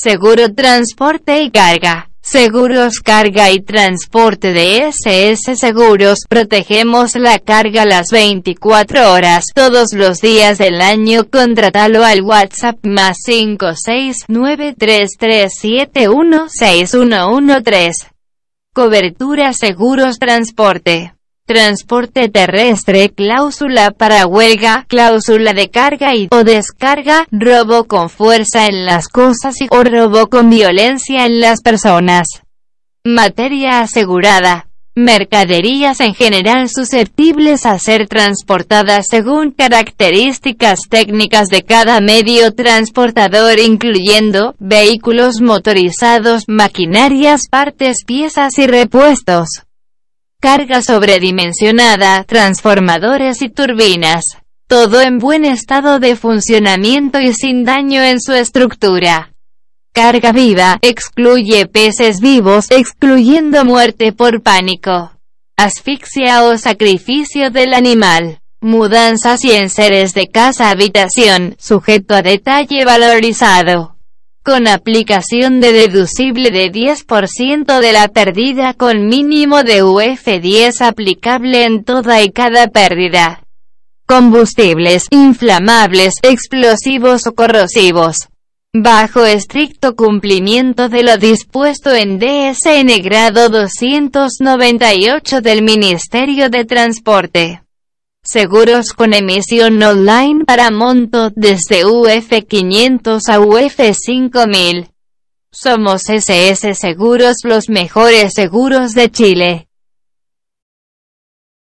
Seguro transporte y carga. Seguros carga y transporte de SS Seguros. Protegemos la carga las 24 horas, todos los días del año. Contratalo al WhatsApp más 56933716113. Cobertura Seguros Transporte. Transporte terrestre, cláusula para huelga, cláusula de carga y o descarga, robo con fuerza en las cosas y o robo con violencia en las personas. Materia asegurada. Mercaderías en general susceptibles a ser transportadas según características técnicas de cada medio transportador incluyendo vehículos motorizados, maquinarias, partes, piezas y repuestos carga sobredimensionada, transformadores y turbinas. Todo en buen estado de funcionamiento y sin daño en su estructura. Carga viva, excluye peces vivos, excluyendo muerte por pánico. Asfixia o sacrificio del animal. Mudanzas y enseres de casa-habitación, sujeto a detalle valorizado con aplicación de deducible de 10% de la pérdida con mínimo de UF10 aplicable en toda y cada pérdida. Combustibles, inflamables, explosivos o corrosivos. Bajo estricto cumplimiento de lo dispuesto en DSN grado 298 del Ministerio de Transporte. Seguros con emisión online para monto desde UF 500 a UF 5000. Somos SS Seguros los mejores seguros de Chile.